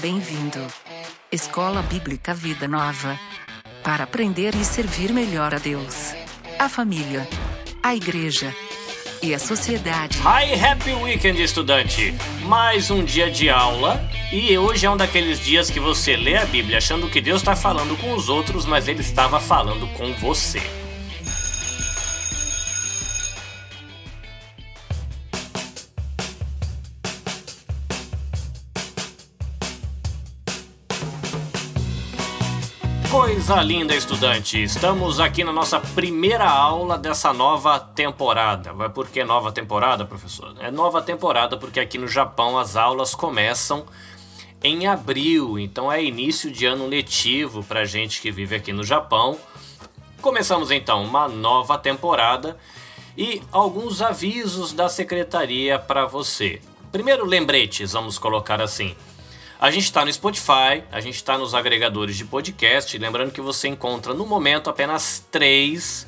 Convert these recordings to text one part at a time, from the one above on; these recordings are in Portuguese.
Bem-vindo. Escola Bíblica Vida Nova. Para aprender e servir melhor a Deus, a família, a igreja e a sociedade. Hi, happy weekend, estudante! Mais um dia de aula e hoje é um daqueles dias que você lê a Bíblia achando que Deus está falando com os outros, mas Ele estava falando com você. Coisa linda, estudante! Estamos aqui na nossa primeira aula dessa nova temporada. Vai por que nova temporada, professor? É nova temporada porque aqui no Japão as aulas começam em abril, então é início de ano letivo para gente que vive aqui no Japão. Começamos então uma nova temporada e alguns avisos da secretaria para você. Primeiro, lembretes, vamos colocar assim. A gente está no Spotify, a gente está nos agregadores de podcast. Lembrando que você encontra no momento apenas três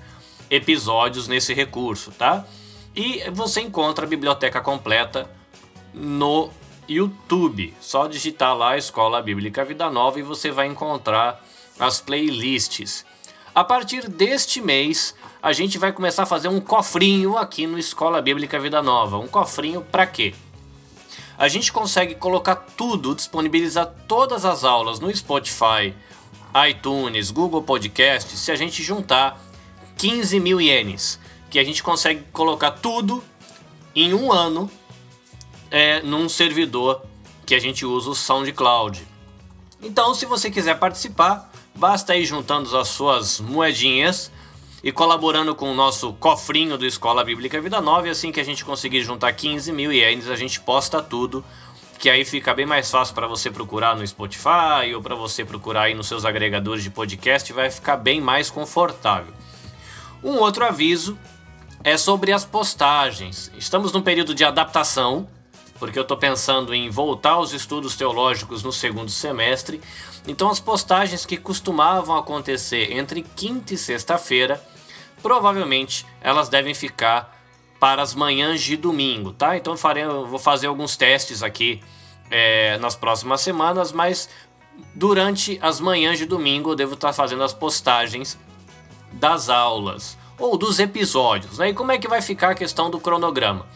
episódios nesse recurso, tá? E você encontra a biblioteca completa no YouTube. Só digitar lá Escola Bíblica Vida Nova e você vai encontrar as playlists. A partir deste mês, a gente vai começar a fazer um cofrinho aqui no Escola Bíblica Vida Nova. Um cofrinho para quê? A gente consegue colocar tudo, disponibilizar todas as aulas no Spotify, iTunes, Google Podcast, se a gente juntar 15 mil ienes, que a gente consegue colocar tudo em um ano é, num servidor que a gente usa o SoundCloud. Então, se você quiser participar, basta ir juntando as suas moedinhas e colaborando com o nosso cofrinho do Escola Bíblica Vida Nova. E assim que a gente conseguir juntar 15 mil ienes, a gente posta tudo. Que aí fica bem mais fácil para você procurar no Spotify ou para você procurar aí nos seus agregadores de podcast, vai ficar bem mais confortável. Um outro aviso é sobre as postagens. Estamos num período de adaptação, porque eu estou pensando em voltar aos estudos teológicos no segundo semestre. Então, as postagens que costumavam acontecer entre quinta e sexta-feira provavelmente elas devem ficar para as manhãs de domingo, tá? Então farei, vou fazer alguns testes aqui é, nas próximas semanas, mas durante as manhãs de domingo eu devo estar fazendo as postagens das aulas ou dos episódios. Né? E como é que vai ficar a questão do cronograma?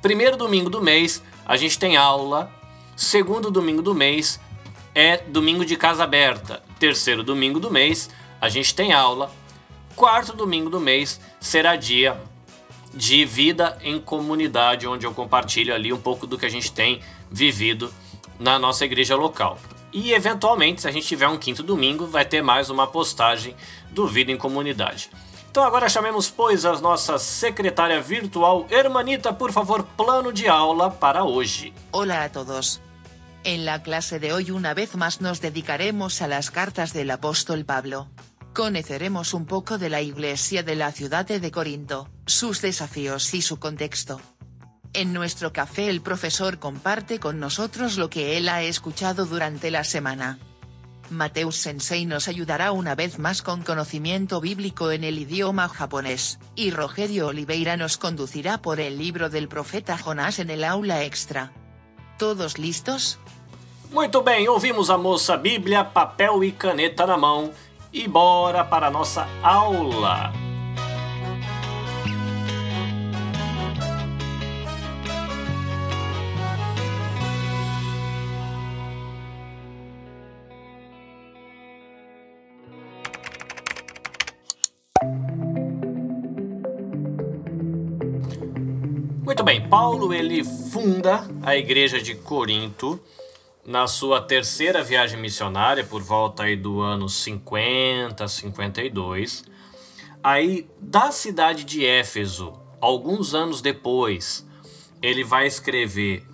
Primeiro domingo do mês a gente tem aula, segundo domingo do mês é domingo de casa aberta, terceiro domingo do mês a gente tem aula, quarto domingo do mês será dia de vida em comunidade, onde eu compartilho ali um pouco do que a gente tem vivido na nossa igreja local. E eventualmente, se a gente tiver um quinto domingo, vai ter mais uma postagem do Vida em Comunidade. Então agora chamemos, pois, a nossa secretária virtual, Hermanita, por favor, plano de aula para hoje. Olá a todos. En la clase de hoy una vez más nos dedicaremos a las cartas del apóstol Pablo. Conoceremos un poco de la iglesia de la ciudad de Corinto, sus desafíos y su contexto. En nuestro café el profesor comparte con nosotros lo que él ha escuchado durante la semana. Mateus Sensei nos ayudará una vez más con conocimiento bíblico en el idioma japonés, y Rogerio Oliveira nos conducirá por el libro del profeta Jonás en el aula extra. ¿Todos listos? Muito bem, ouvimos a moça Bíblia, papel e caneta na mão e bora para a nossa aula! Muito bem, Paulo ele funda a igreja de Corinto na sua terceira viagem missionária, por volta aí do ano 50, 52. Aí, da cidade de Éfeso, alguns anos depois, ele vai escrever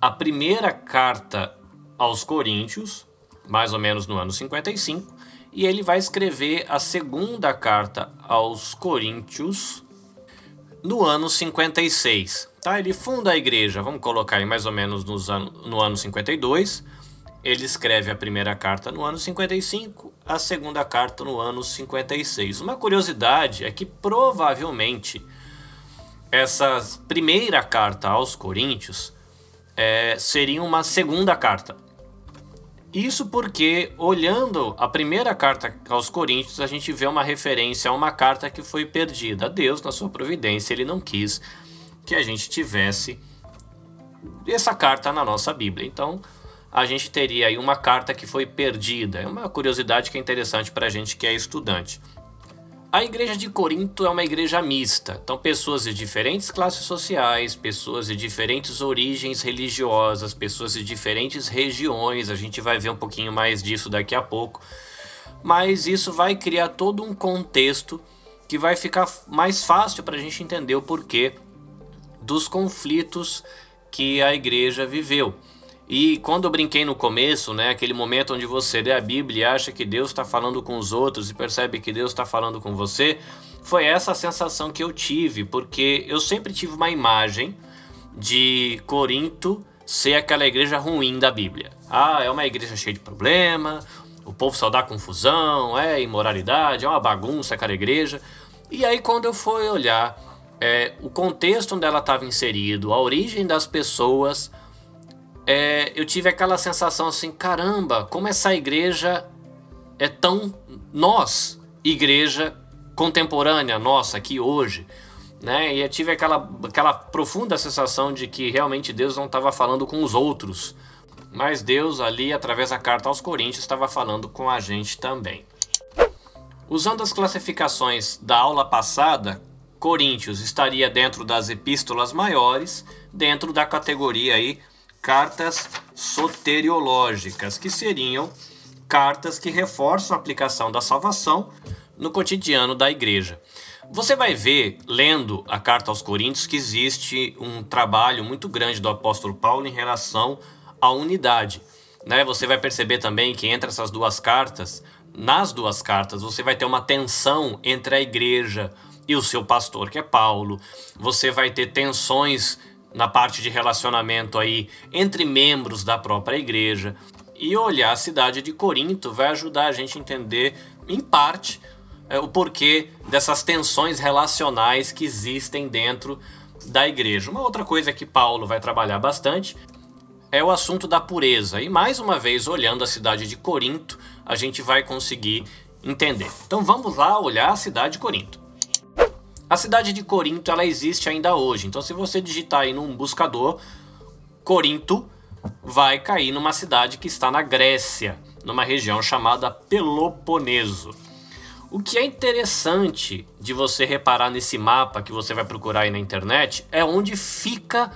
a primeira carta aos Coríntios, mais ou menos no ano 55, e ele vai escrever a segunda carta aos Coríntios no ano 56. Tá? Ele funda a igreja, vamos colocar aí mais ou menos nos ano, no ano 52. Ele escreve a primeira carta no ano 55, a segunda carta no ano 56. Uma curiosidade é que provavelmente essa primeira carta aos Coríntios é, seria uma segunda carta. Isso porque, olhando a primeira carta aos Coríntios, a gente vê uma referência a uma carta que foi perdida. Deus, na sua providência, ele não quis que a gente tivesse essa carta na nossa Bíblia. Então, a gente teria aí uma carta que foi perdida. É uma curiosidade que é interessante para a gente que é estudante. A igreja de Corinto é uma igreja mista, então pessoas de diferentes classes sociais, pessoas de diferentes origens religiosas, pessoas de diferentes regiões, a gente vai ver um pouquinho mais disso daqui a pouco, mas isso vai criar todo um contexto que vai ficar mais fácil para a gente entender o porquê dos conflitos que a igreja viveu. E quando eu brinquei no começo, né, aquele momento onde você lê a Bíblia e acha que Deus está falando com os outros e percebe que Deus está falando com você, foi essa a sensação que eu tive, porque eu sempre tive uma imagem de Corinto ser aquela igreja ruim da Bíblia. Ah, é uma igreja cheia de problema, o povo só dá confusão, é imoralidade, é uma bagunça aquela igreja. E aí quando eu fui olhar é, o contexto onde ela estava inserido, a origem das pessoas, é, eu tive aquela sensação assim, caramba, como essa igreja é tão nós, igreja contemporânea nossa aqui hoje, né? E eu tive aquela, aquela profunda sensação de que realmente Deus não estava falando com os outros, mas Deus ali, através da carta aos Coríntios, estava falando com a gente também. Usando as classificações da aula passada, Coríntios estaria dentro das epístolas maiores, dentro da categoria aí cartas soteriológicas, que seriam cartas que reforçam a aplicação da salvação no cotidiano da igreja. Você vai ver, lendo a carta aos Coríntios, que existe um trabalho muito grande do apóstolo Paulo em relação à unidade. Né? Você vai perceber também que entre essas duas cartas, nas duas cartas, você vai ter uma tensão entre a igreja e o seu pastor, que é Paulo. Você vai ter tensões na parte de relacionamento aí entre membros da própria igreja. E olhar a cidade de Corinto vai ajudar a gente a entender, em parte, é, o porquê dessas tensões relacionais que existem dentro da igreja. Uma outra coisa que Paulo vai trabalhar bastante é o assunto da pureza. E mais uma vez, olhando a cidade de Corinto, a gente vai conseguir entender. Então vamos lá olhar a cidade de Corinto. A cidade de Corinto ela existe ainda hoje. Então, se você digitar aí num buscador Corinto, vai cair numa cidade que está na Grécia, numa região chamada Peloponeso. O que é interessante de você reparar nesse mapa que você vai procurar aí na internet é onde fica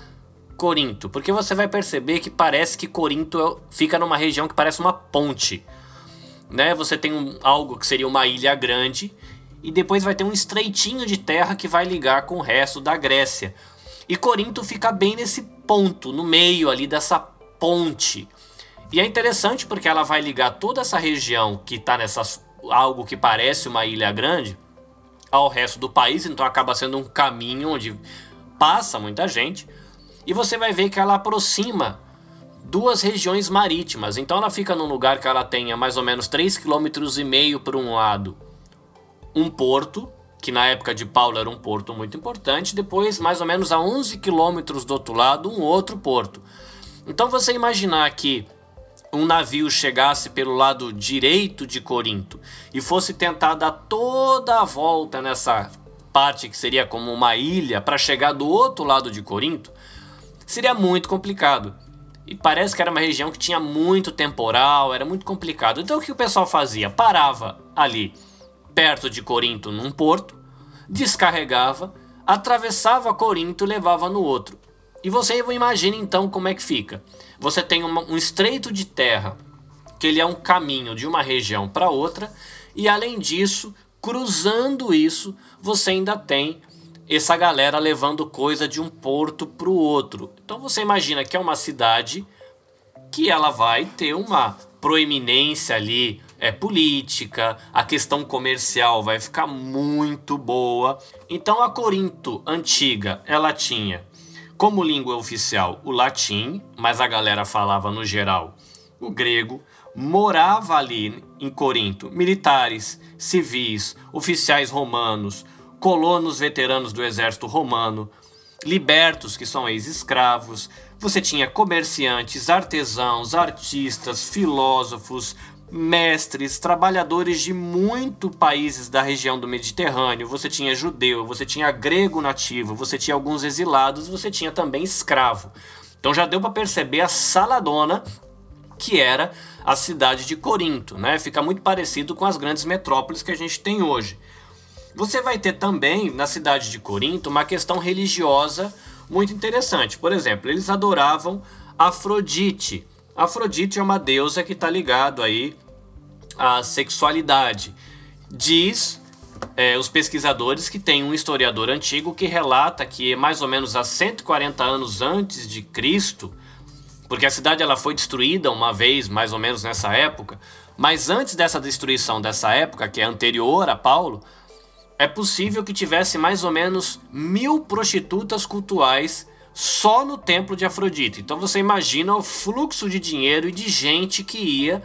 Corinto, porque você vai perceber que parece que Corinto é fica numa região que parece uma ponte. Né? Você tem um, algo que seria uma ilha grande e depois vai ter um estreitinho de terra que vai ligar com o resto da Grécia. E Corinto fica bem nesse ponto, no meio ali dessa ponte. E é interessante porque ela vai ligar toda essa região que está nessa algo que parece uma ilha grande ao resto do país, então acaba sendo um caminho onde passa muita gente. E você vai ver que ela aproxima duas regiões marítimas. Então ela fica num lugar que ela tenha mais ou menos 3,5 km por um lado um porto, que na época de Paulo era um porto muito importante, depois, mais ou menos a 11 quilômetros do outro lado, um outro porto. Então você imaginar que um navio chegasse pelo lado direito de Corinto e fosse tentar dar toda a volta nessa parte que seria como uma ilha para chegar do outro lado de Corinto, seria muito complicado. E parece que era uma região que tinha muito temporal, era muito complicado. Então o que o pessoal fazia? Parava ali perto de Corinto num porto, descarregava, atravessava Corinto e levava no outro. E você imagina então como é que fica. Você tem uma, um estreito de terra, que ele é um caminho de uma região para outra, e além disso, cruzando isso, você ainda tem essa galera levando coisa de um porto para o outro. Então você imagina que é uma cidade que ela vai ter uma proeminência ali é, política, a questão comercial vai ficar muito boa. Então a Corinto antiga, ela tinha como língua oficial o latim, mas a galera falava no geral o grego. Morava ali em Corinto militares, civis, oficiais romanos, colonos veteranos do exército romano, libertos, que são ex-escravos, você tinha comerciantes, artesãos, artistas, filósofos, mestres, trabalhadores de muitos países da região do Mediterrâneo. Você tinha judeu, você tinha grego nativo, você tinha alguns exilados, você tinha também escravo. Então já deu para perceber a saladona que era a cidade de Corinto, né? Fica muito parecido com as grandes metrópoles que a gente tem hoje. Você vai ter também na cidade de Corinto uma questão religiosa muito interessante. Por exemplo, eles adoravam Afrodite. Afrodite é uma deusa que está ligado aí à sexualidade. Diz é, os pesquisadores que tem um historiador antigo que relata que mais ou menos há 140 anos antes de Cristo, porque a cidade ela foi destruída uma vez mais ou menos nessa época, mas antes dessa destruição dessa época, que é anterior a Paulo, é possível que tivesse mais ou menos mil prostitutas cultuais só no templo de Afrodite. Então você imagina o fluxo de dinheiro e de gente que ia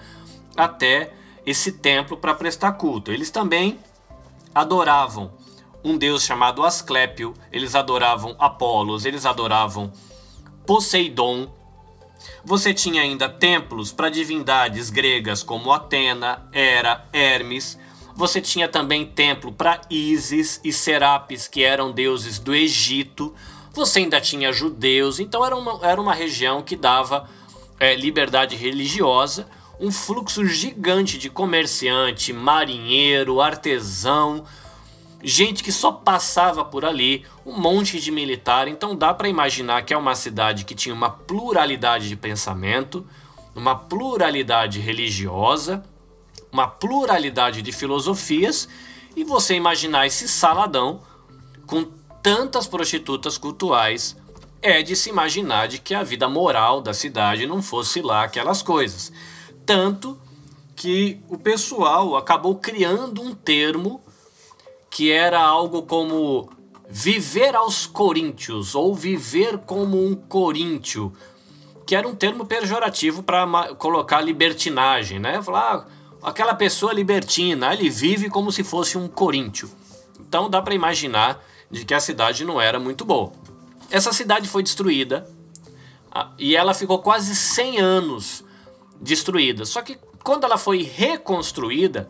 até esse templo para prestar culto. Eles também adoravam um deus chamado Asclépio, eles adoravam Apolos, eles adoravam Poseidon. Você tinha ainda templos para divindades gregas como Atena, Hera, Hermes. Você tinha também templo para Ísis e Serapis, que eram deuses do Egito. Você ainda tinha judeus, então era uma, era uma região que dava é, liberdade religiosa, um fluxo gigante de comerciante, marinheiro, artesão, gente que só passava por ali, um monte de militar. Então dá para imaginar que é uma cidade que tinha uma pluralidade de pensamento, uma pluralidade religiosa uma pluralidade de filosofias e você imaginar esse saladão com tantas prostitutas cultuais é de se imaginar de que a vida moral da cidade não fosse lá aquelas coisas. Tanto que o pessoal acabou criando um termo que era algo como viver aos coríntios ou viver como um coríntio, que era um termo pejorativo para colocar libertinagem, né? Falar, ah, aquela pessoa libertina, ele vive como se fosse um coríntio. Então dá para imaginar de que a cidade não era muito boa. Essa cidade foi destruída e ela ficou quase 100 anos destruída. Só que quando ela foi reconstruída,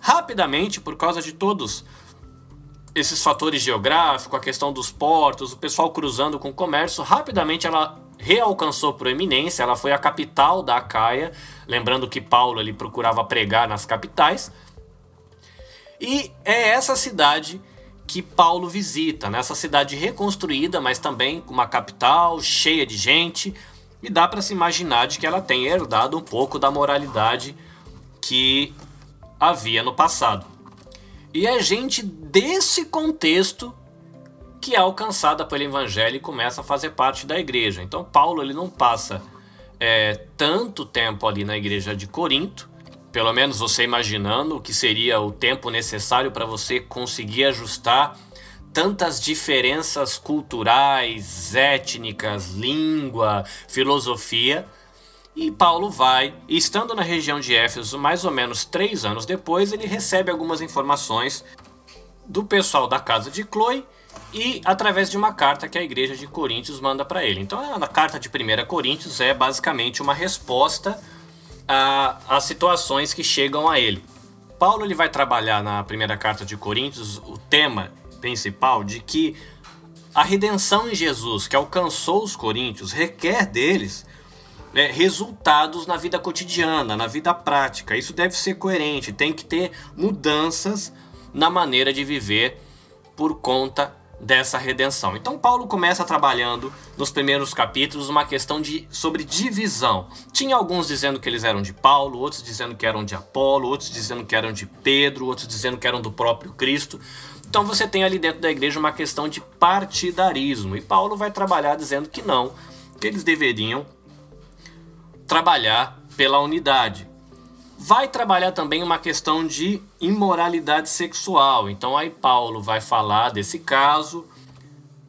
rapidamente, por causa de todos esses fatores geográficos, a questão dos portos, o pessoal cruzando com o comércio, rapidamente ela realcançou proeminência, ela foi a capital da Acaia, lembrando que Paulo ele procurava pregar nas capitais. E é essa cidade que Paulo visita, nessa né? cidade reconstruída, mas também uma capital cheia de gente, e dá para se imaginar de que ela tem herdado um pouco da moralidade que havia no passado. E é gente desse contexto que é alcançada pelo evangelho e começa a fazer parte da igreja. Então Paulo ele não passa é, tanto tempo ali na igreja de Corinto, pelo menos você imaginando o que seria o tempo necessário para você conseguir ajustar tantas diferenças culturais, étnicas, língua, filosofia. E Paulo vai, estando na região de Éfeso mais ou menos três anos depois, ele recebe algumas informações do pessoal da casa de Chloe e através de uma carta que a igreja de Coríntios manda para ele. Então, a carta de 1 Coríntios é basicamente uma resposta às situações que chegam a ele. Paulo ele vai trabalhar na primeira carta de Coríntios o tema principal de que a redenção em Jesus que alcançou os coríntios requer deles é, resultados na vida cotidiana, na vida prática. Isso deve ser coerente, tem que ter mudanças na maneira de viver por conta dessa redenção. Então Paulo começa trabalhando nos primeiros capítulos uma questão de sobre divisão. Tinha alguns dizendo que eles eram de Paulo, outros dizendo que eram de Apolo, outros dizendo que eram de Pedro, outros dizendo que eram do próprio Cristo. Então você tem ali dentro da igreja uma questão de partidarismo e Paulo vai trabalhar dizendo que não, que eles deveriam trabalhar pela unidade vai trabalhar também uma questão de imoralidade sexual. Então aí Paulo vai falar desse caso.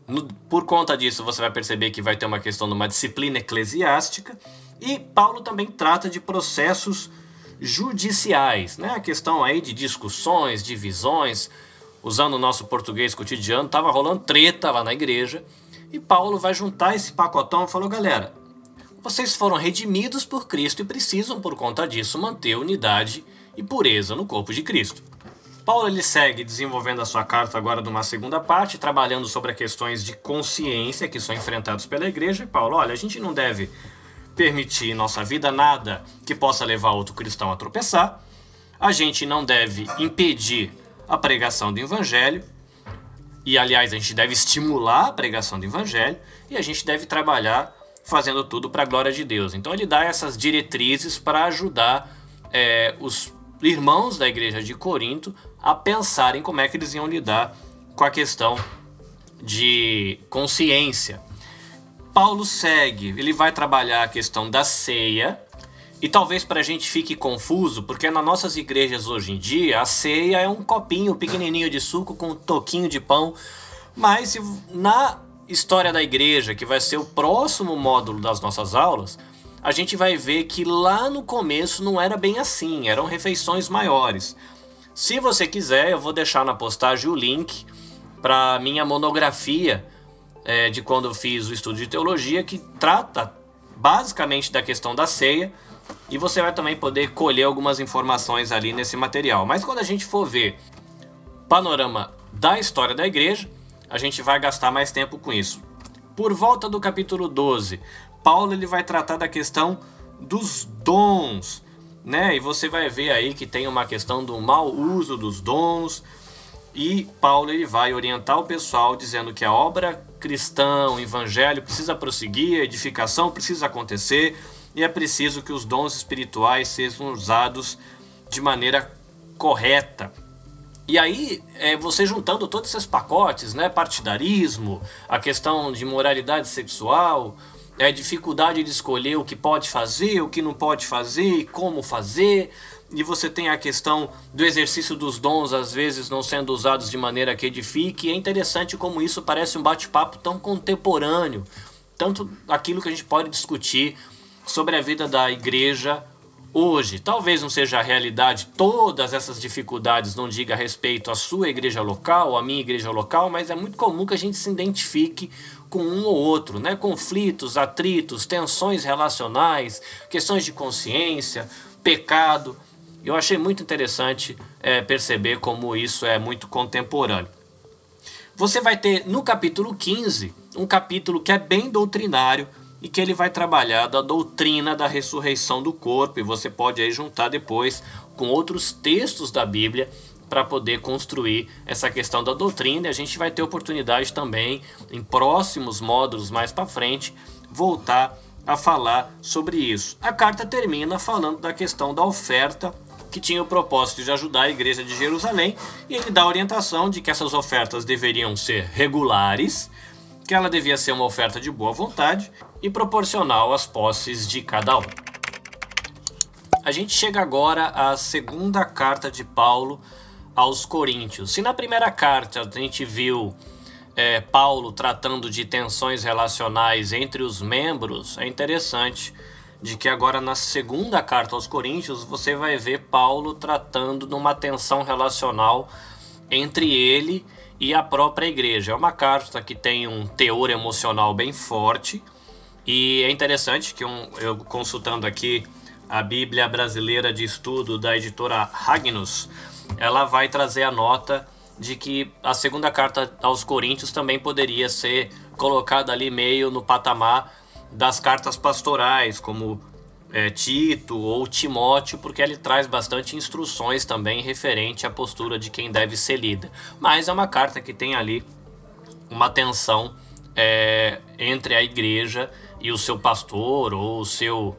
No, por conta disso, você vai perceber que vai ter uma questão de uma disciplina eclesiástica. E Paulo também trata de processos judiciais, né? A questão aí de discussões, divisões, usando o nosso português cotidiano, estava rolando treta lá na igreja. E Paulo vai juntar esse pacotão e falou: galera, vocês foram redimidos por Cristo e precisam, por conta disso, manter unidade e pureza no corpo de Cristo. Paulo ele segue desenvolvendo a sua carta agora numa segunda parte, trabalhando sobre questões de consciência que são enfrentados pela igreja. E Paulo, olha, a gente não deve permitir em nossa vida nada que possa levar outro cristão a tropeçar. A gente não deve impedir a pregação do evangelho. E aliás, a gente deve estimular a pregação do evangelho e a gente deve trabalhar fazendo tudo para a glória de Deus. Então ele dá essas diretrizes para ajudar é, os irmãos da igreja de Corinto a pensarem como é que eles iam lidar com a questão de consciência. Paulo segue, ele vai trabalhar a questão da ceia, e talvez para a gente fique confuso, porque nas nossas igrejas hoje em dia a ceia é um copinho pequenininho de suco com um toquinho de pão, mas na história da igreja, que vai ser o próximo módulo das nossas aulas, a gente vai ver que lá no começo não era bem assim, eram refeições maiores. Se você quiser, eu vou deixar na postagem o link para minha monografia é, de quando eu fiz o estudo de teologia, que trata basicamente da questão da ceia, e você vai também poder colher algumas informações ali nesse material. Mas quando a gente for ver panorama da história da igreja, a gente vai gastar mais tempo com isso. Por volta do capítulo 12, Paulo ele vai tratar da questão dos dons, né? E você vai ver aí que tem uma questão do mau uso dos dons. E Paulo ele vai orientar o pessoal dizendo que a obra cristã, o evangelho precisa prosseguir, a edificação precisa acontecer e é preciso que os dons espirituais sejam usados de maneira correta. E aí, é, você juntando todos esses pacotes, né, partidarismo, a questão de moralidade sexual, é, dificuldade de escolher o que pode fazer, o que não pode fazer, como fazer, e você tem a questão do exercício dos dons, às vezes não sendo usados de maneira que edifique. É interessante como isso parece um bate-papo tão contemporâneo, tanto aquilo que a gente pode discutir sobre a vida da igreja hoje. Talvez não seja a realidade, todas essas dificuldades não diga respeito à sua igreja local, à minha igreja local, mas é muito comum que a gente se identifique com um ou outro, né? Conflitos, atritos, tensões relacionais, questões de consciência, pecado. Eu achei muito interessante é, perceber como isso é muito contemporâneo. Você vai ter no capítulo 15 um capítulo que é bem doutrinário, e que ele vai trabalhar da doutrina da ressurreição do corpo, e você pode aí juntar depois com outros textos da Bíblia para poder construir essa questão da doutrina. E a gente vai ter oportunidade também, em próximos módulos mais para frente, voltar a falar sobre isso. A carta termina falando da questão da oferta, que tinha o propósito de ajudar a igreja de Jerusalém, e ele dá a orientação de que essas ofertas deveriam ser regulares, que ela devia ser uma oferta de boa vontade e proporcional às posses de cada um. A gente chega agora à segunda carta de Paulo aos Coríntios. Se na primeira carta a gente viu é, Paulo tratando de tensões relacionais entre os membros, é interessante de que agora na segunda carta aos Coríntios você vai ver Paulo tratando de uma tensão relacional entre ele e a própria igreja. É uma carta que tem um teor emocional bem forte e é interessante que um, eu consultando aqui a Bíblia Brasileira de Estudo da editora Ragnus, ela vai trazer a nota de que a segunda carta aos Coríntios também poderia ser colocada ali meio no patamar das cartas pastorais, como é, Tito ou Timóteo, porque ele traz bastante instruções também referente à postura de quem deve ser lida. Mas é uma carta que tem ali uma tensão é, entre a igreja e o seu pastor ou o seu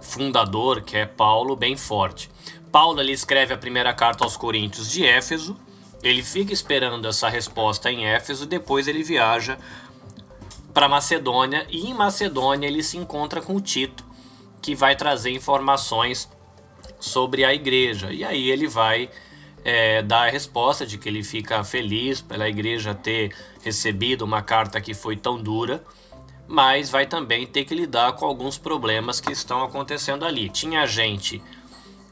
fundador, que é Paulo, bem forte. Paulo ele escreve a primeira carta aos Coríntios de Éfeso, ele fica esperando essa resposta em Éfeso, depois ele viaja para Macedônia e em Macedônia ele se encontra com Tito, que vai trazer informações sobre a igreja. E aí ele vai é, dar a resposta de que ele fica feliz pela igreja ter recebido uma carta que foi tão dura mas vai também ter que lidar com alguns problemas que estão acontecendo ali. Tinha gente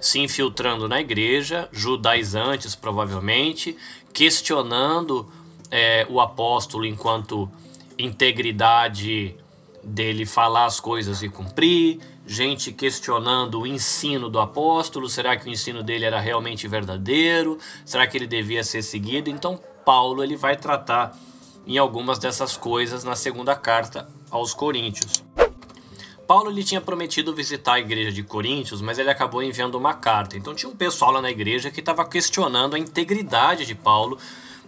se infiltrando na igreja, judaizantes provavelmente, questionando é, o apóstolo enquanto integridade dele falar as coisas e cumprir, gente questionando o ensino do apóstolo, será que o ensino dele era realmente verdadeiro? Será que ele devia ser seguido? Então Paulo ele vai tratar em algumas dessas coisas na segunda carta aos Coríntios. Paulo ele tinha prometido visitar a igreja de Coríntios, mas ele acabou enviando uma carta. Então tinha um pessoal lá na igreja que estava questionando a integridade de Paulo,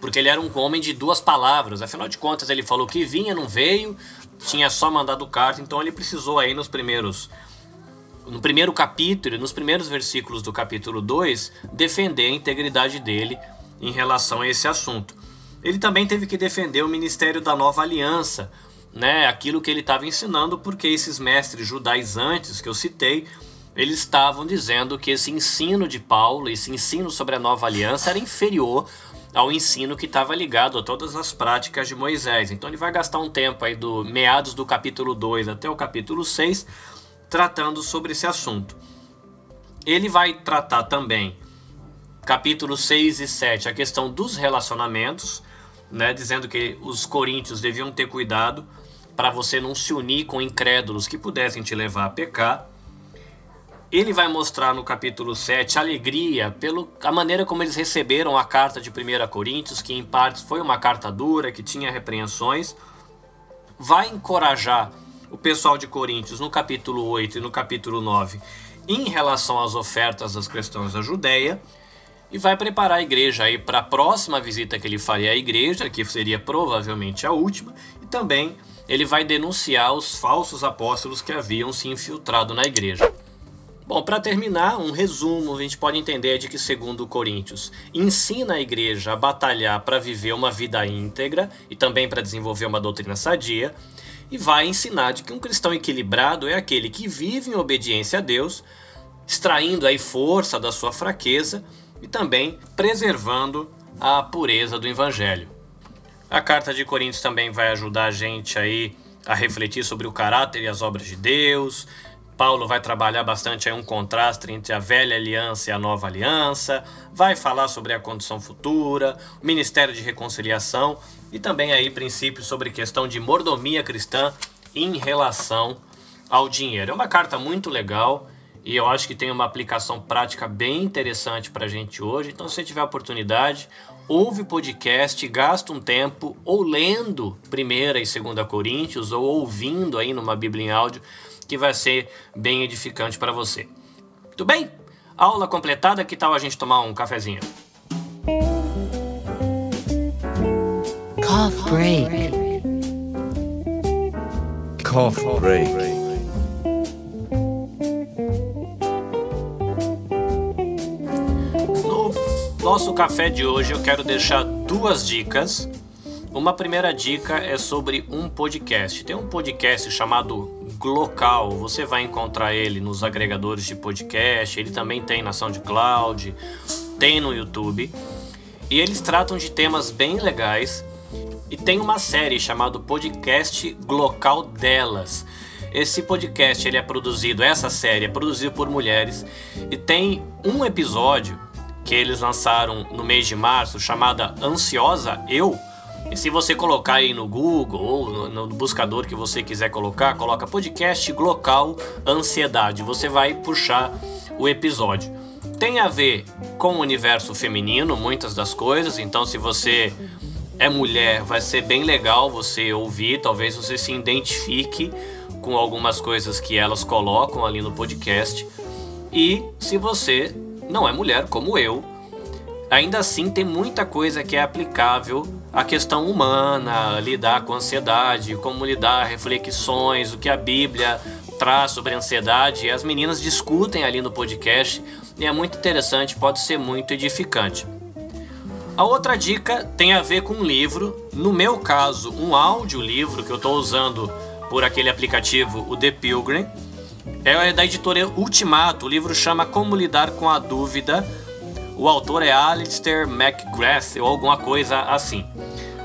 porque ele era um homem de duas palavras. Afinal de contas, ele falou que vinha, não veio, tinha só mandado carta, então ele precisou aí nos primeiros no primeiro capítulo, nos primeiros versículos do capítulo 2, defender a integridade dele em relação a esse assunto. Ele também teve que defender o ministério da nova aliança, né, aquilo que ele estava ensinando, porque esses mestres judaizantes que eu citei, eles estavam dizendo que esse ensino de Paulo, esse ensino sobre a nova aliança era inferior ao ensino que estava ligado a todas as práticas de Moisés. Então ele vai gastar um tempo aí do meados do capítulo 2 até o capítulo 6 tratando sobre esse assunto. Ele vai tratar também capítulos 6 e 7 a questão dos relacionamentos, né, dizendo que os coríntios deviam ter cuidado para você não se unir com incrédulos que pudessem te levar a pecar. Ele vai mostrar no capítulo 7 alegria pela a maneira como eles receberam a carta de 1 Coríntios, que em partes foi uma carta dura, que tinha repreensões. Vai encorajar o pessoal de Coríntios no capítulo 8 e no capítulo 9 em relação às ofertas das cristãos da Judéia e vai preparar a igreja aí para a próxima visita que ele faria à igreja, que seria provavelmente a última, e também ele vai denunciar os falsos apóstolos que haviam se infiltrado na igreja. Bom, para terminar, um resumo, a gente pode entender de que, segundo Coríntios, ensina a igreja a batalhar para viver uma vida íntegra e também para desenvolver uma doutrina sadia, e vai ensinar de que um cristão equilibrado é aquele que vive em obediência a Deus, extraindo aí força da sua fraqueza e também preservando a pureza do evangelho. A carta de Coríntios também vai ajudar a gente aí a refletir sobre o caráter e as obras de Deus, Paulo vai trabalhar bastante aí um contraste entre a velha aliança e a nova aliança, vai falar sobre a condição futura, o ministério de reconciliação e também aí princípios sobre questão de mordomia cristã em relação ao dinheiro. É uma carta muito legal e eu acho que tem uma aplicação prática bem interessante para a gente hoje. Então, se você tiver oportunidade, ouve o podcast, gasta um tempo ou lendo 1 e 2 Coríntios ou ouvindo aí numa Bíblia em áudio que vai ser bem edificante para você. Tudo bem? Aula completada, que tal a gente tomar um cafezinho? Cough break. Cough break. No nosso café de hoje eu quero deixar duas dicas. Uma primeira dica é sobre um podcast. Tem um podcast chamado local, você vai encontrar ele nos agregadores de podcast, ele também tem na SoundCloud, tem no YouTube. E eles tratam de temas bem legais. E tem uma série chamada Podcast Local Delas. Esse podcast ele é produzido, essa série é produzida por mulheres e tem um episódio que eles lançaram no mês de março chamada Ansiosa Eu e se você colocar aí no Google ou no, no, buscador que você quiser colocar, coloca podcast local ansiedade. Você vai puxar o episódio. Tem a ver com o universo feminino, muitas das coisas. Então, se você é mulher, vai ser bem legal você ouvir. Talvez você se identifique com algumas coisas que elas colocam ali no podcast. E se você não é mulher, como eu, ainda assim tem muita coisa que é aplicável à questão humana, lidar com ansiedade, como lidar, reflexões, o que a Bíblia traz sobre ansiedade. As meninas discutem ali no podcast e é muito interessante, pode ser muito edificante. A outra dica tem a ver com um livro, no meu caso, um audiolivro que eu estou usando por aquele aplicativo, o The Pilgrim. É da editora Ultimato, o livro chama Como Lidar com a Dúvida o autor é Alistair McGrath ou alguma coisa assim.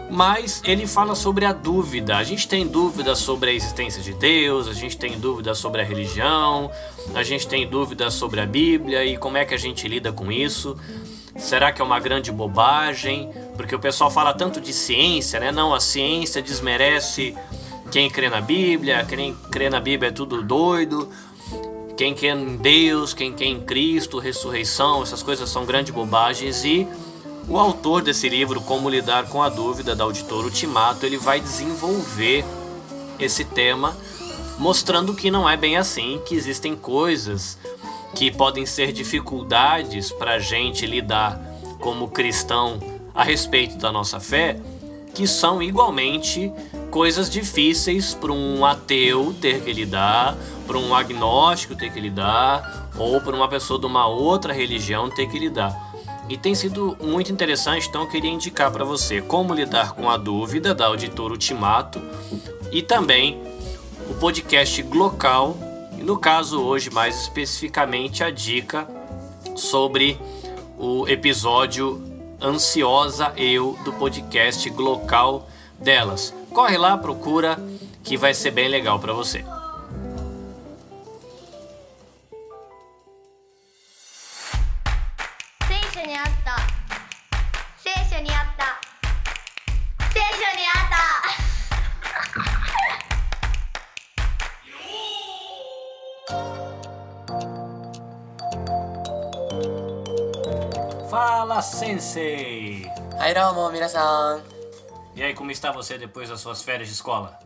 Mas ele fala sobre a dúvida. A gente tem dúvidas sobre a existência de Deus, a gente tem dúvidas sobre a religião, a gente tem dúvidas sobre a Bíblia e como é que a gente lida com isso. Será que é uma grande bobagem? Porque o pessoal fala tanto de ciência, né? Não, a ciência desmerece quem crê na Bíblia, quem crê na Bíblia é tudo doido. Quem crê em Deus, quem crê em Cristo, ressurreição, essas coisas são grandes bobagens e o autor desse livro, Como Lidar com a Dúvida, da auditor Ultimato, ele vai desenvolver esse tema, mostrando que não é bem assim, que existem coisas que podem ser dificuldades para a gente lidar como cristão a respeito da nossa fé, que são igualmente coisas difíceis para um ateu ter que lidar, para um agnóstico ter que lidar, ou para uma pessoa de uma outra religião ter que lidar. E tem sido muito interessante, então eu queria indicar para você como lidar com a dúvida da Auditor Ultimato e também o podcast Glocal, e no caso hoje mais especificamente a dica sobre o episódio Ansiosa Eu do podcast Glocal delas Corre lá, procura que vai ser bem legal para você. 書にあった聖書にあった聖書にあった Fala, Sensei! はいどうも皆さん e aí, como está você depois das suas férias de escola?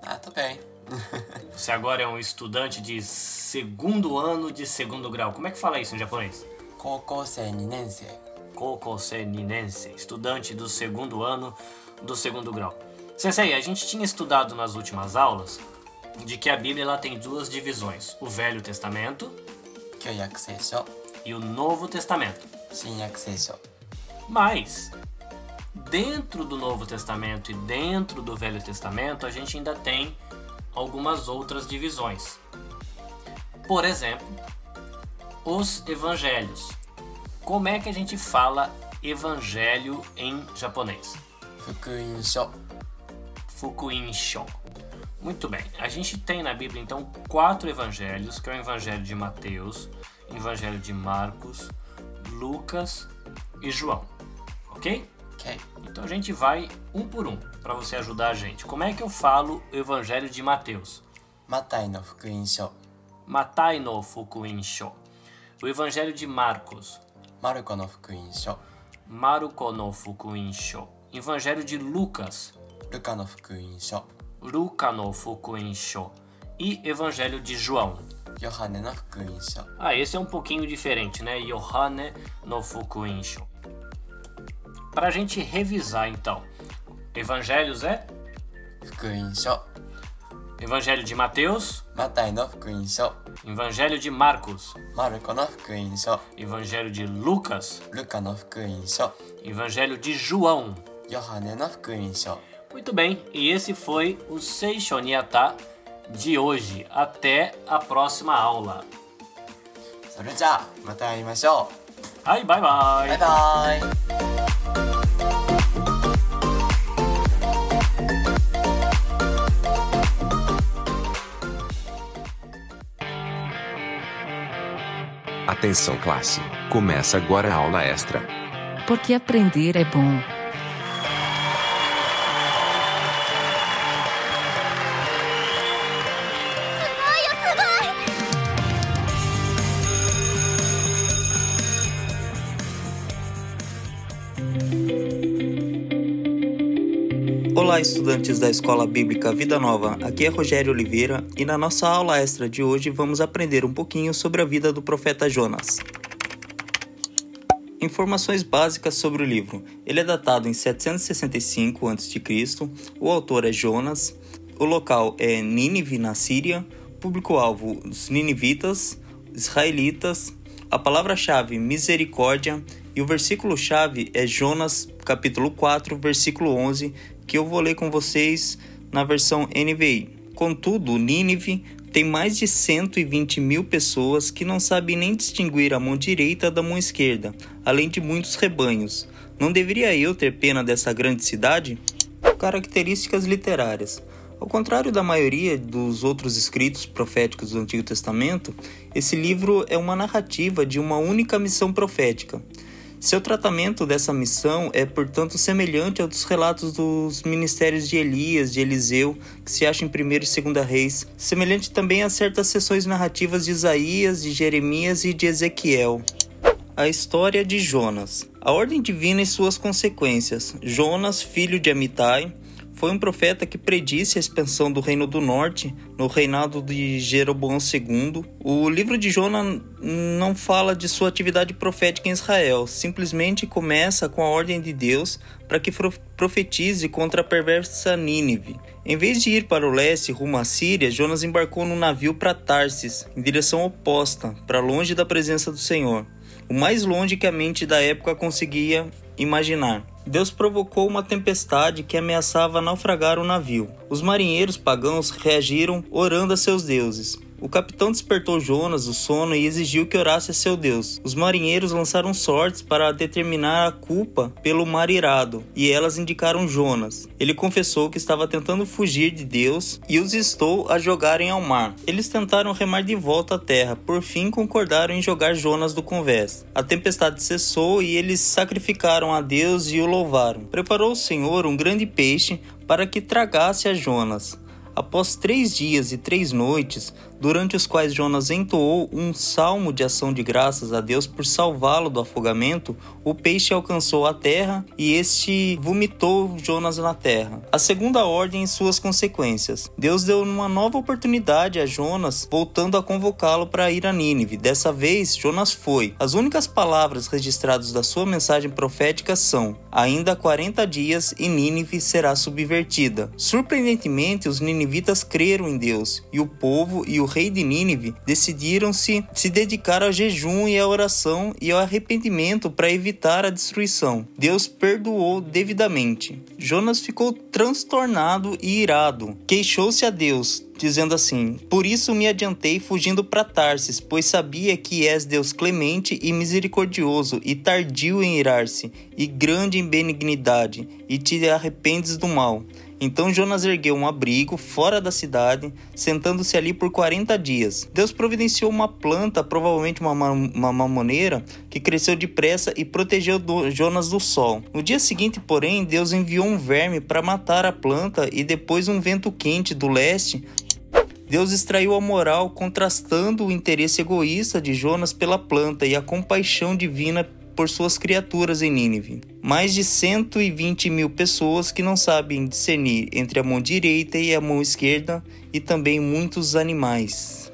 Ah, tô bem. você agora é um estudante de segundo ano de segundo grau. Como é que fala isso em japonês? Kokosei ninense. Kokosei ninense, estudante do segundo ano do segundo grau. Sensei, a gente tinha estudado nas últimas aulas de que a Bíblia ela tem duas divisões: o Velho Testamento e o Novo Testamento. Mas dentro do Novo Testamento e dentro do Velho Testamento, a gente ainda tem algumas outras divisões. Por exemplo, os evangelhos. Como é que a gente fala evangelho em japonês? Fukuinsho. Fukuinsho. Muito bem. A gente tem na Bíblia então quatro evangelhos, que é o evangelho de Mateus, o evangelho de Marcos, Lucas e João. OK? É, então a gente vai um por um para você ajudar a gente. Como é que eu falo o Evangelho de Mateus? Matai no fukuinsho. Matai no fukuinsho. O Evangelho de Marcos. Maruko no fukuinsho. Maruko no fukuinsho. Evangelho de Lucas. Luka no fukuinsho. Luka no fukuinsho. E Evangelho de João. Yohane no fukuinsho. Ah, esse é um pouquinho diferente, né? Yohane no fukuinsho. Para a gente revisar então. Evangelhos é 福音書 Evangelho de Mateus, マタイの福音書 Evangelho de Marcos, マルコの福音書 Evangelho de Lucas, ルカの福音書 Evangelho de João. ヨハネの福音書 Muito bem, e esse foi o Seishoniata de hoje. Até a próxima aula. それじゃあまた会いましょ Ai, bye うバ bye! イバイ Atenção classe, começa agora a aula extra. Porque aprender é bom. Olá, estudantes da Escola Bíblica Vida Nova. Aqui é Rogério Oliveira e na nossa aula extra de hoje vamos aprender um pouquinho sobre a vida do profeta Jonas. Informações básicas sobre o livro. Ele é datado em 765 a.C. O autor é Jonas. O local é Nínive, na Síria. Público-alvo: os ninivitas, israelitas. A palavra-chave misericórdia e o versículo-chave é Jonas, capítulo 4, versículo 11, que eu vou ler com vocês na versão NVI. Contudo, Nínive tem mais de 120 mil pessoas que não sabem nem distinguir a mão direita da mão esquerda, além de muitos rebanhos. Não deveria eu ter pena dessa grande cidade? Características literárias. Ao contrário da maioria dos outros escritos proféticos do Antigo Testamento, esse livro é uma narrativa de uma única missão profética. Seu tratamento dessa missão é, portanto, semelhante ao dos relatos dos ministérios de Elias, de Eliseu, que se acham em 1 e 2 Reis, semelhante também a certas sessões narrativas de Isaías, de Jeremias e de Ezequiel. A história de Jonas. A ordem divina e suas consequências. Jonas, filho de Amitai, foi um profeta que predisse a expansão do Reino do Norte no reinado de Jeroboão II. O livro de Jonas não fala de sua atividade profética em Israel, simplesmente começa com a ordem de Deus para que profetize contra a perversa Nínive. Em vez de ir para o leste rumo à Síria, Jonas embarcou num navio para Tarsis, em direção oposta, para longe da presença do Senhor, o mais longe que a mente da época conseguia imaginar. Deus provocou uma tempestade que ameaçava naufragar o navio. Os marinheiros pagãos reagiram orando a seus deuses. O capitão despertou Jonas do sono e exigiu que orasse a seu Deus. Os marinheiros lançaram sortes para determinar a culpa pelo mar irado, e elas indicaram Jonas. Ele confessou que estava tentando fugir de Deus e os instou a jogarem ao mar. Eles tentaram remar de volta à terra, por fim concordaram em jogar Jonas do convés. A tempestade cessou e eles sacrificaram a Deus e o louvaram. Preparou o Senhor um grande peixe para que tragasse a Jonas. Após três dias e três noites, durante os quais Jonas entoou um salmo de ação de graças a Deus por salvá-lo do afogamento, o peixe alcançou a terra e este vomitou Jonas na terra. A segunda ordem e suas consequências. Deus deu uma nova oportunidade a Jonas, voltando a convocá-lo para ir a Nínive. Dessa vez, Jonas foi. As únicas palavras registradas da sua mensagem profética são: Ainda 40 dias e Nínive será subvertida. Surpreendentemente, os ninivitas creram em Deus, e o povo e o o rei de Nínive decidiram-se se dedicar ao jejum e à oração e ao arrependimento para evitar a destruição. Deus perdoou devidamente. Jonas ficou transtornado e irado. Queixou-se a Deus, dizendo assim: Por isso me adiantei fugindo para Tarsis, pois sabia que és Deus clemente e misericordioso, e tardio em irar-se, e grande em benignidade, e te arrependes do mal. Então Jonas ergueu um abrigo fora da cidade, sentando-se ali por 40 dias. Deus providenciou uma planta, provavelmente uma, uma mamoneira, que cresceu depressa e protegeu do, Jonas do sol. No dia seguinte, porém, Deus enviou um verme para matar a planta e depois um vento quente do leste Deus extraiu a moral contrastando o interesse egoísta de Jonas pela planta e a compaixão divina por suas criaturas em Nínive. Mais de 120 mil pessoas que não sabem discernir entre a mão direita e a mão esquerda, e também muitos animais.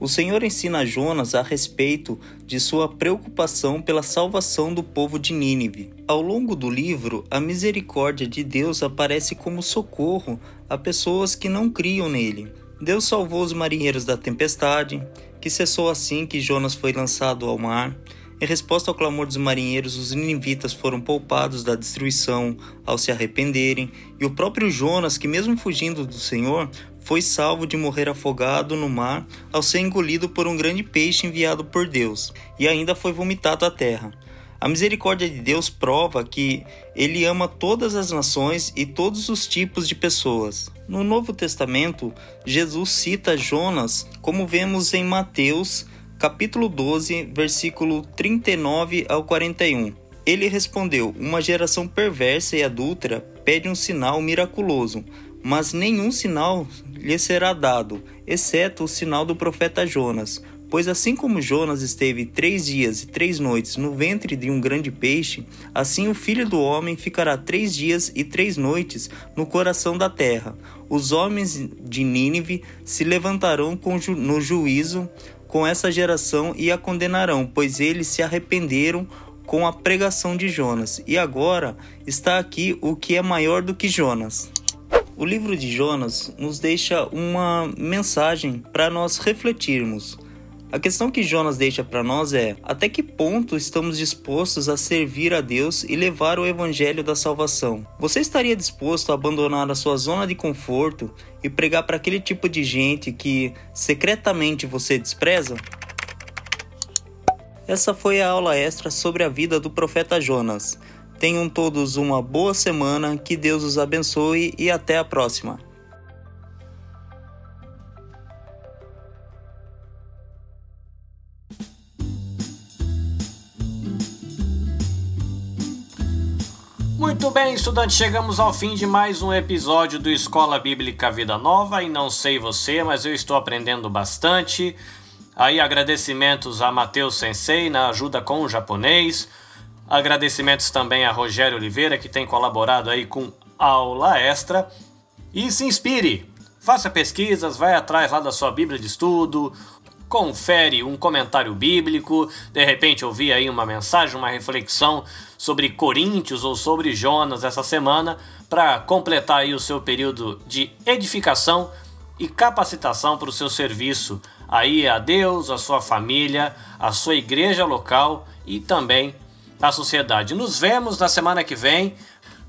O Senhor ensina Jonas a respeito de sua preocupação pela salvação do povo de Nínive. Ao longo do livro, a misericórdia de Deus aparece como socorro a pessoas que não criam nele. Deus salvou os marinheiros da tempestade, que cessou assim que Jonas foi lançado ao mar. Em resposta ao clamor dos marinheiros, os ninivitas foram poupados da destruição ao se arrependerem, e o próprio Jonas, que mesmo fugindo do Senhor, foi salvo de morrer afogado no mar ao ser engolido por um grande peixe enviado por Deus, e ainda foi vomitado à terra. A misericórdia de Deus prova que ele ama todas as nações e todos os tipos de pessoas. No Novo Testamento, Jesus cita Jonas, como vemos em Mateus capítulo 12, versículo 39 ao 41. Ele respondeu: Uma geração perversa e adúltera pede um sinal miraculoso, mas nenhum sinal lhe será dado, exceto o sinal do profeta Jonas. Pois assim como Jonas esteve três dias e três noites no ventre de um grande peixe, assim o filho do homem ficará três dias e três noites no coração da terra. Os homens de Nínive se levantarão no juízo com essa geração e a condenarão, pois eles se arrependeram com a pregação de Jonas. E agora está aqui o que é maior do que Jonas. O livro de Jonas nos deixa uma mensagem para nós refletirmos. A questão que Jonas deixa para nós é: até que ponto estamos dispostos a servir a Deus e levar o evangelho da salvação? Você estaria disposto a abandonar a sua zona de conforto e pregar para aquele tipo de gente que secretamente você despreza? Essa foi a aula extra sobre a vida do profeta Jonas. Tenham todos uma boa semana, que Deus os abençoe e até a próxima. Muito bem, estudantes, chegamos ao fim de mais um episódio do Escola Bíblica Vida Nova e não sei você, mas eu estou aprendendo bastante. Aí agradecimentos a Matheus Sensei na ajuda com o japonês. Agradecimentos também a Rogério Oliveira que tem colaborado aí com aula extra. E se inspire, faça pesquisas, vai atrás lá da sua Bíblia de estudo, confere um comentário bíblico, de repente ouvir aí uma mensagem, uma reflexão sobre Coríntios ou sobre Jonas essa semana, para completar aí o seu período de edificação e capacitação para o seu serviço aí a Deus, a sua família, a sua igreja local e também a sociedade. Nos vemos na semana que vem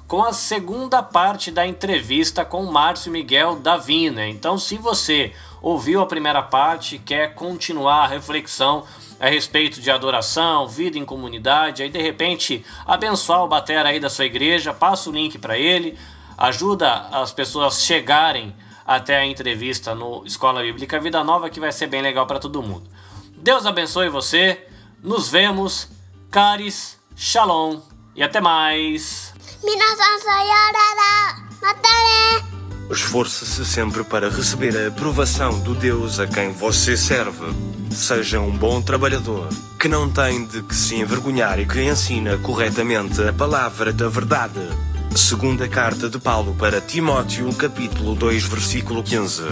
com a segunda parte da entrevista com Márcio Miguel Davina. Então, se você ouviu a primeira parte, quer continuar a reflexão a respeito de adoração, vida em comunidade, aí de repente abençoar o batera aí da sua igreja, passa o link para ele, ajuda as pessoas chegarem até a entrevista no Escola Bíblica Vida Nova, que vai ser bem legal para todo mundo. Deus abençoe você, nos vemos, caris, shalom e até mais. Esforce-se sempre para receber a aprovação do Deus a quem você serve. Seja um bom trabalhador, que não tem de que se envergonhar e que ensina corretamente a palavra da verdade. Segunda carta de Paulo para Timóteo, capítulo 2, versículo 15.